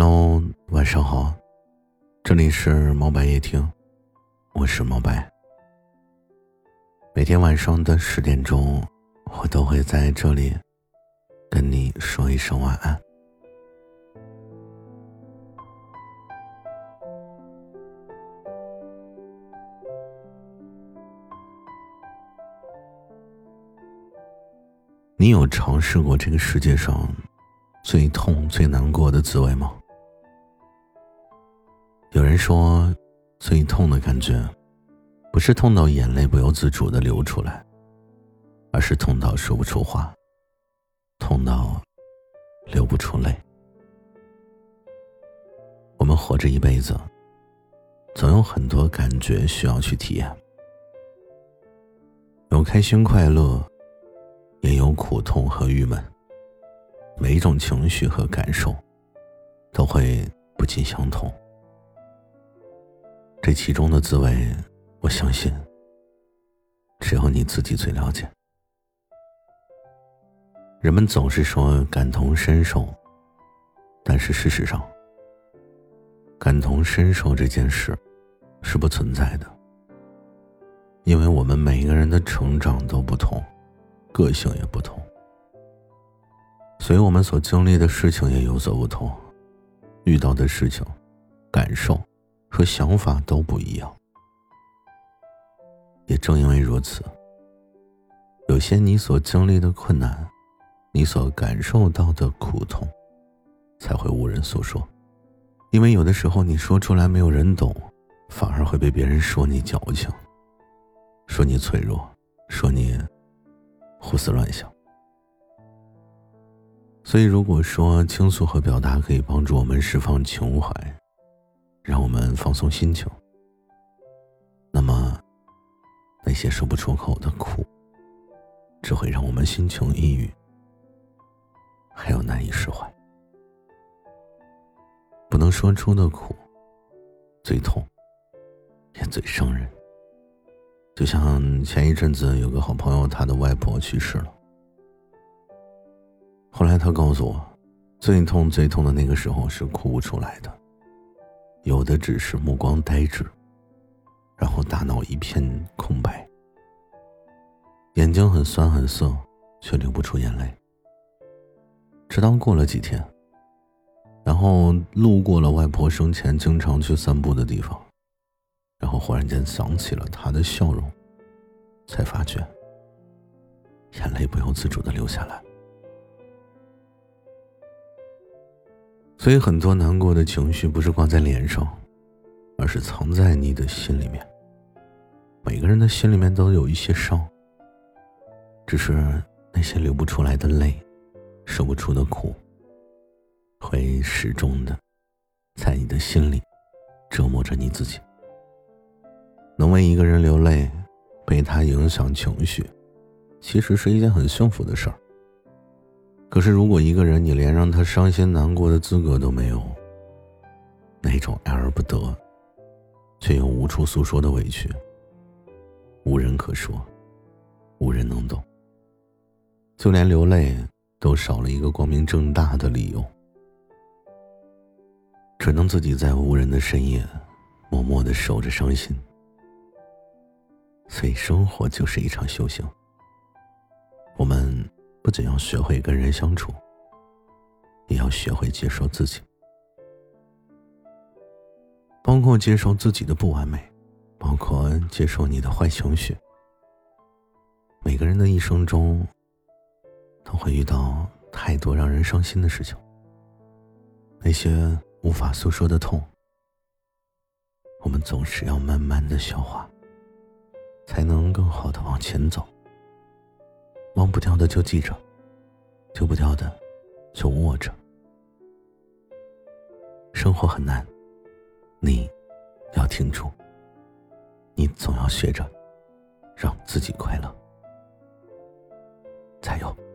Hello，晚上好，这里是毛白夜听，我是毛白。每天晚上的十点钟，我都会在这里跟你说一声晚安。你有尝试过这个世界上最痛、最难过的滋味吗？有人说，最痛的感觉，不是痛到眼泪不由自主的流出来，而是痛到说不出话，痛到流不出泪。我们活着一辈子，总有很多感觉需要去体验，有开心快乐。也有苦痛和郁闷，每一种情绪和感受都会不尽相同。这其中的滋味，我相信只有你自己最了解。人们总是说感同身受，但是事实上，感同身受这件事是不存在的，因为我们每一个人的成长都不同。个性也不同，所以我们所经历的事情也有所不同，遇到的事情、感受和想法都不一样。也正因为如此，有些你所经历的困难，你所感受到的苦痛，才会无人诉说。因为有的时候你说出来没有人懂，反而会被别人说你矫情，说你脆弱，说你。胡思乱想，所以如果说倾诉和表达可以帮助我们释放情怀，让我们放松心情，那么那些说不出口的苦，只会让我们心情抑郁，还有难以释怀。不能说出的苦，最痛，也最伤人。就像前一阵子有个好朋友，他的外婆去世了。后来他告诉我，最痛最痛的那个时候是哭不出来的，有的只是目光呆滞，然后大脑一片空白，眼睛很酸很涩，却流不出眼泪。直到过了几天，然后路过了外婆生前经常去散步的地方。然后忽然间想起了她的笑容，才发觉眼泪不由自主的流下来。所以很多难过的情绪不是挂在脸上，而是藏在你的心里面。每个人的心里面都有一些伤，只是那些流不出来的泪，说不出的苦，会始终的在你的心里折磨着你自己。能为一个人流泪，被他影响情绪，其实是一件很幸福的事儿。可是，如果一个人你连让他伤心难过的资格都没有，那种爱而不得，却又无处诉说的委屈，无人可说，无人能懂，就连流泪都少了一个光明正大的理由，只能自己在无人的深夜，默默的守着伤心。所以，生活就是一场修行。我们不仅要学会跟人相处，也要学会接受自己，包括接受自己的不完美，包括接受你的坏情绪。每个人的一生中，都会遇到太多让人伤心的事情，那些无法诉说的痛，我们总是要慢慢的消化。才能更好的往前走。忘不掉的就记着丢不掉的就握着。生活很难你要挺住你总要学着让自己快乐。加油。